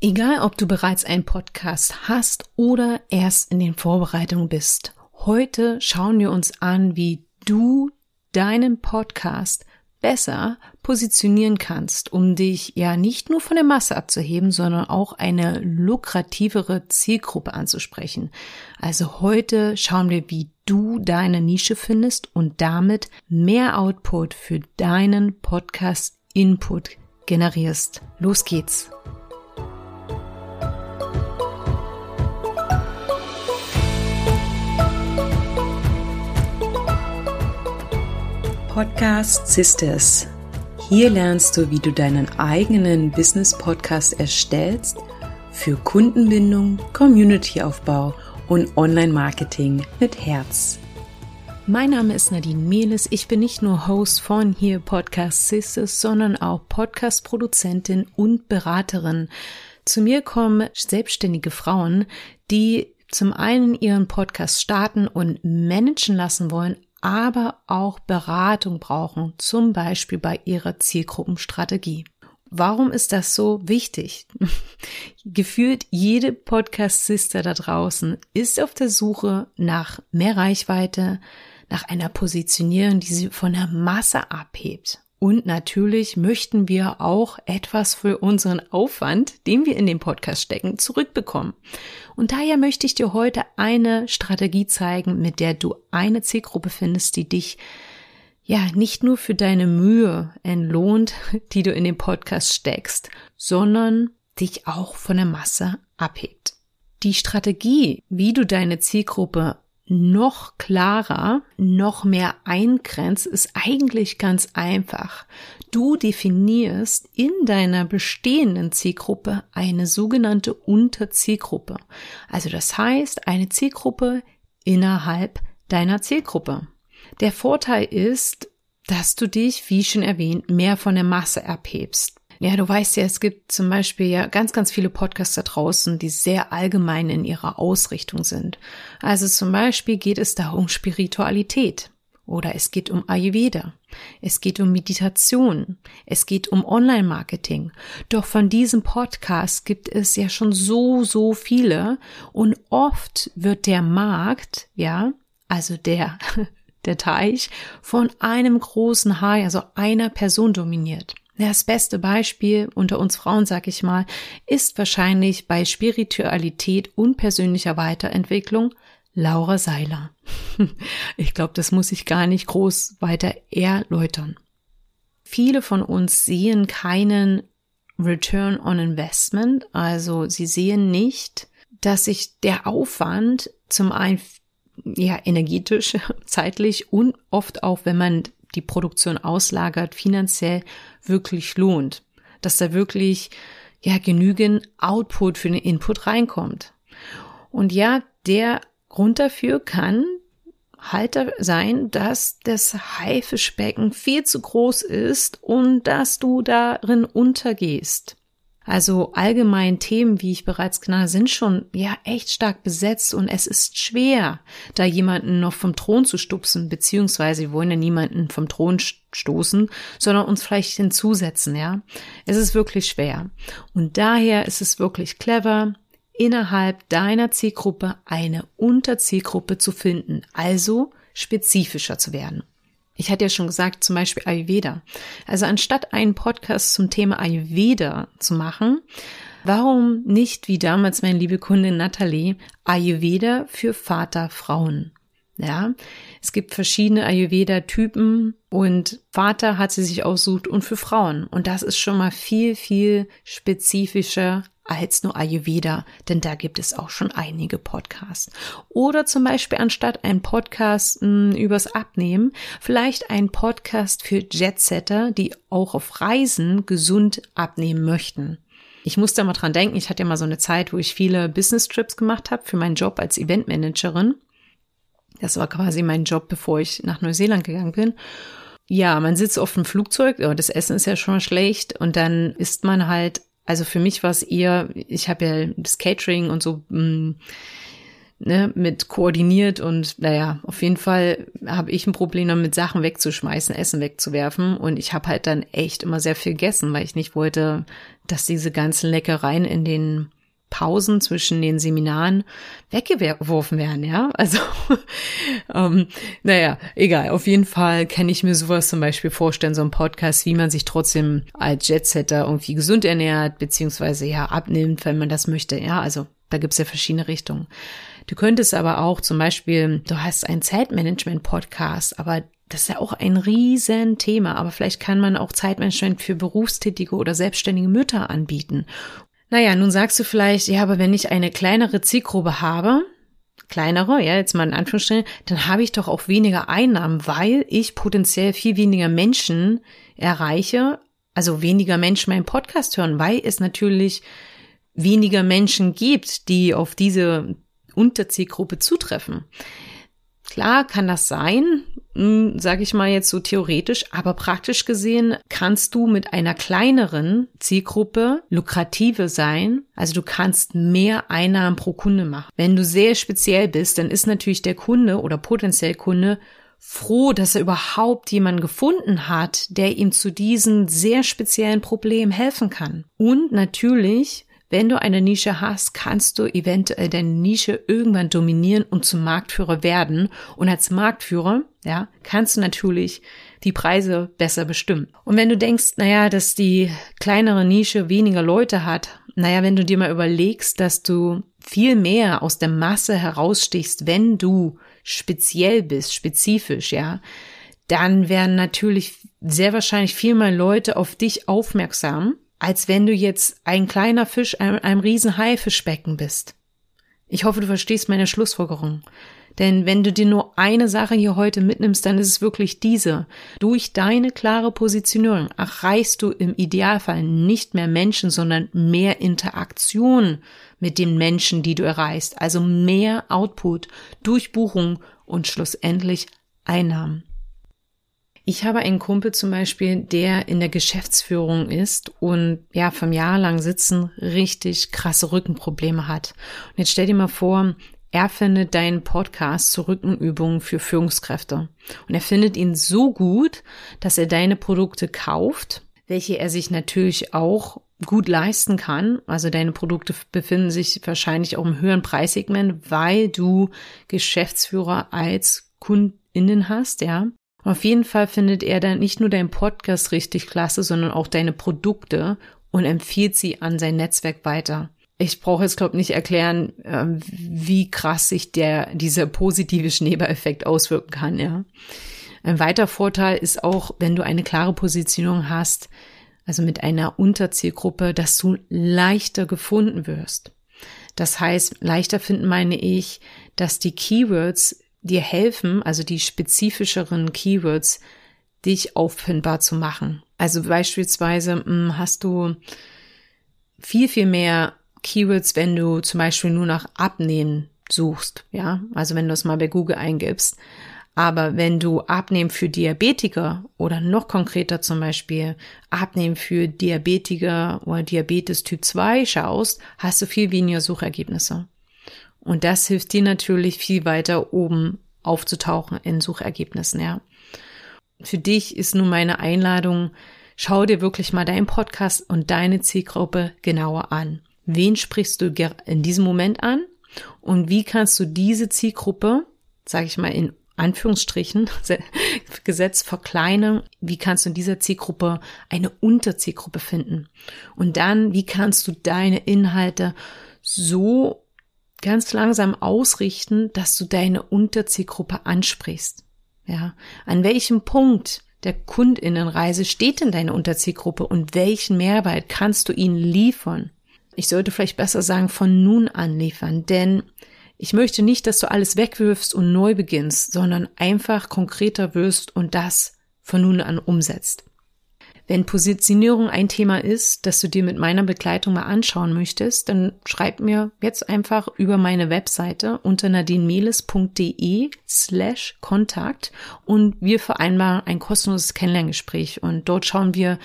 Egal, ob du bereits einen Podcast hast oder erst in den Vorbereitungen bist, heute schauen wir uns an, wie du deinen Podcast besser positionieren kannst, um dich ja nicht nur von der Masse abzuheben, sondern auch eine lukrativere Zielgruppe anzusprechen. Also heute schauen wir, wie du deine Nische findest und damit mehr Output für deinen Podcast Input generierst. Los geht's! Podcast Sisters. Hier lernst du, wie du deinen eigenen Business Podcast erstellst für Kundenbindung, Communityaufbau und Online-Marketing mit Herz. Mein Name ist Nadine Mehles. Ich bin nicht nur Host von hier Podcast Sisters, sondern auch Podcast-Produzentin und Beraterin. Zu mir kommen selbstständige Frauen, die zum einen ihren Podcast starten und managen lassen wollen, aber auch Beratung brauchen, zum Beispiel bei ihrer Zielgruppenstrategie. Warum ist das so wichtig? Gefühlt jede Podcast-Sister da draußen ist auf der Suche nach mehr Reichweite, nach einer Positionierung, die sie von der Masse abhebt. Und natürlich möchten wir auch etwas für unseren Aufwand, den wir in den Podcast stecken, zurückbekommen. Und daher möchte ich dir heute eine Strategie zeigen, mit der du eine Zielgruppe findest, die dich ja nicht nur für deine Mühe entlohnt, die du in den Podcast steckst, sondern dich auch von der Masse abhebt. Die Strategie, wie du deine Zielgruppe noch klarer, noch mehr eingrenzt, ist eigentlich ganz einfach. Du definierst in deiner bestehenden Zielgruppe eine sogenannte Unterzielgruppe. Also das heißt, eine Zielgruppe innerhalb deiner Zielgruppe. Der Vorteil ist, dass du dich, wie schon erwähnt, mehr von der Masse abhebst. Ja, du weißt ja, es gibt zum Beispiel ja ganz, ganz viele Podcasts da draußen, die sehr allgemein in ihrer Ausrichtung sind. Also zum Beispiel geht es da um Spiritualität oder es geht um Ayurveda. Es geht um Meditation. Es geht um Online-Marketing. Doch von diesem Podcast gibt es ja schon so, so viele und oft wird der Markt, ja, also der, der Teich von einem großen Hai, also einer Person dominiert. Das beste Beispiel unter uns Frauen, sag ich mal, ist wahrscheinlich bei Spiritualität und persönlicher Weiterentwicklung Laura Seiler. Ich glaube, das muss ich gar nicht groß weiter erläutern. Viele von uns sehen keinen Return on Investment, also sie sehen nicht, dass sich der Aufwand zum einen ja energetisch, zeitlich und oft auch, wenn man die Produktion auslagert, finanziell wirklich lohnt. Dass da wirklich ja genügend Output für den Input reinkommt. Und ja, der Grund dafür kann halt sein, dass das Haifischbecken viel zu groß ist und dass du darin untergehst. Also allgemein Themen, wie ich bereits genannt, sind schon ja echt stark besetzt und es ist schwer, da jemanden noch vom Thron zu stupsen, beziehungsweise wir wollen ja niemanden vom Thron stoßen, sondern uns vielleicht hinzusetzen, ja. Es ist wirklich schwer. Und daher ist es wirklich clever, innerhalb deiner Zielgruppe eine Unterzielgruppe zu finden, also spezifischer zu werden. Ich hatte ja schon gesagt, zum Beispiel Ayurveda. Also anstatt einen Podcast zum Thema Ayurveda zu machen, warum nicht wie damals meine liebe Kundin Natalie Ayurveda für Vaterfrauen? Ja, es gibt verschiedene Ayurveda-Typen und Vater hat sie sich aussucht und für Frauen. Und das ist schon mal viel, viel spezifischer als nur Ayurveda, denn da gibt es auch schon einige Podcasts. Oder zum Beispiel anstatt ein Podcast mh, hm, übers Abnehmen, vielleicht ein Podcast für Jetsetter, die auch auf Reisen gesund abnehmen möchten. Ich muss da mal dran denken, ich hatte ja mal so eine Zeit, wo ich viele Business Trips gemacht habe für meinen Job als Eventmanagerin. Das war quasi mein Job, bevor ich nach Neuseeland gegangen bin. Ja, man sitzt auf dem Flugzeug, das Essen ist ja schon schlecht und dann isst man halt also für mich war es eher, ich habe ja das Catering und so mh, hm, ne, mit koordiniert und naja, auf jeden Fall habe ich ein Problem damit, Sachen wegzuschmeißen, Essen wegzuwerfen. Und ich habe halt dann echt immer sehr viel gegessen, weil ich nicht wollte, dass diese ganzen Leckereien in den Pausen zwischen den Seminaren weggeworfen werden, ja. Also, ähm, naja, egal. Auf jeden Fall kann ich mir sowas zum Beispiel vorstellen, so ein Podcast, wie man sich trotzdem als Jetsetter irgendwie gesund ernährt, beziehungsweise ja abnimmt, wenn man das möchte, ja. Also, da gibt's ja verschiedene Richtungen. Du könntest aber auch zum Beispiel, du hast einen Zeitmanagement-Podcast, aber das ist ja auch ein Riesenthema, aber vielleicht kann man auch Zeitmanagement für berufstätige oder selbstständige Mütter anbieten. Naja, nun sagst du vielleicht, ja, aber wenn ich eine kleinere Zielgruppe habe, kleinere, ja, jetzt mal in Anführungsstrichen, dann habe ich doch auch weniger Einnahmen, weil ich potenziell viel weniger Menschen erreiche, also weniger Menschen meinen Podcast hören, weil es natürlich weniger Menschen gibt, die auf diese Unterzielgruppe zutreffen. Klar kann das sein, sage ich mal jetzt so theoretisch, aber praktisch gesehen kannst du mit einer kleineren Zielgruppe lukrative sein. Also du kannst mehr Einnahmen pro Kunde machen. Wenn du sehr speziell bist, dann ist natürlich der Kunde oder potenziell Kunde froh, dass er überhaupt jemanden gefunden hat, der ihm zu diesem sehr speziellen Problem helfen kann. Und natürlich wenn du eine Nische hast, kannst du eventuell deine Nische irgendwann dominieren und zum Marktführer werden. Und als Marktführer, ja, kannst du natürlich die Preise besser bestimmen. Und wenn du denkst, naja, dass die kleinere Nische weniger Leute hat, naja, wenn du dir mal überlegst, dass du viel mehr aus der Masse herausstichst, wenn du speziell bist, spezifisch, ja, dann werden natürlich sehr wahrscheinlich viel mehr Leute auf dich aufmerksam als wenn du jetzt ein kleiner Fisch einem, einem riesen Haifischbecken bist. Ich hoffe, du verstehst meine Schlussfolgerung. Denn wenn du dir nur eine Sache hier heute mitnimmst, dann ist es wirklich diese. Durch deine klare Positionierung erreichst du im Idealfall nicht mehr Menschen, sondern mehr Interaktion mit den Menschen, die du erreichst. Also mehr Output durch Buchung und schlussendlich Einnahmen. Ich habe einen Kumpel zum Beispiel, der in der Geschäftsführung ist und ja, vom Jahr lang sitzen richtig krasse Rückenprobleme hat. Und jetzt stell dir mal vor, er findet deinen Podcast zu Rückenübungen für Führungskräfte. Und er findet ihn so gut, dass er deine Produkte kauft, welche er sich natürlich auch gut leisten kann. Also deine Produkte befinden sich wahrscheinlich auch im höheren Preissegment, weil du Geschäftsführer als Kundinnen hast, ja. Auf jeden Fall findet er dann nicht nur deinen Podcast richtig klasse, sondern auch deine Produkte und empfiehlt sie an sein Netzwerk weiter. Ich brauche jetzt, glaube nicht erklären, ähm, wie krass sich der, dieser positive Schneeballeffekt auswirken kann, ja. Ein weiterer Vorteil ist auch, wenn du eine klare Positionierung hast, also mit einer Unterzielgruppe, dass du leichter gefunden wirst. Das heißt, leichter finden meine ich, dass die Keywords dir helfen, also die spezifischeren Keywords, dich auffindbar zu machen. Also beispielsweise hm, hast du viel, viel mehr Keywords, wenn du zum Beispiel nur nach Abnehmen suchst, ja, also wenn du es mal bei Google eingibst. Aber wenn du Abnehmen für Diabetiker oder noch konkreter zum Beispiel Abnehmen für Diabetiker oder Diabetes Typ 2 schaust, hast du viel weniger Suchergebnisse. Und das hilft dir natürlich viel weiter oben aufzutauchen in Suchergebnissen, ja. Für dich ist nun meine Einladung, schau dir wirklich mal deinen Podcast und deine Zielgruppe genauer an. Wen sprichst du in diesem Moment an? Und wie kannst du diese Zielgruppe, sage ich mal in Anführungsstrichen, Gesetz verkleinern, wie kannst du in dieser Zielgruppe eine Unterzielgruppe finden? Und dann, wie kannst du deine Inhalte so ganz langsam ausrichten, dass du deine Unterzielgruppe ansprichst. Ja, an welchem Punkt der Kundinnenreise steht denn deine Unterzielgruppe und welchen Mehrwert kannst du ihnen liefern? Ich sollte vielleicht besser sagen, von nun an liefern, denn ich möchte nicht, dass du alles wegwirfst und neu beginnst, sondern einfach konkreter wirst und das von nun an umsetzt. Wenn Positionierung ein Thema ist, das du dir mit meiner Begleitung mal anschauen möchtest, dann schreib mir jetzt einfach über meine Webseite unter nadinemeles.de slash Kontakt und wir vereinbaren ein kostenloses Kennenlerngespräch. Und dort schauen wir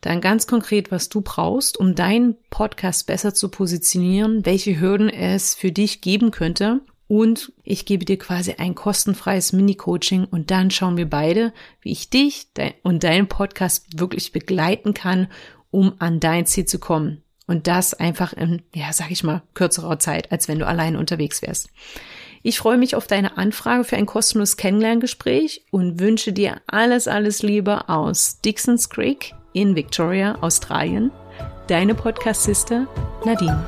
dann ganz konkret, was du brauchst, um deinen Podcast besser zu positionieren, welche Hürden es für dich geben könnte und ich gebe dir quasi ein kostenfreies Mini-Coaching und dann schauen wir beide, wie ich dich und deinen Podcast wirklich begleiten kann, um an dein Ziel zu kommen. Und das einfach in, ja, sag ich mal, kürzerer Zeit, als wenn du allein unterwegs wärst. Ich freue mich auf deine Anfrage für ein kostenloses Kennenlerngespräch und wünsche dir alles, alles Liebe aus Dixons Creek in Victoria, Australien. Deine Podcast-Sister Nadine.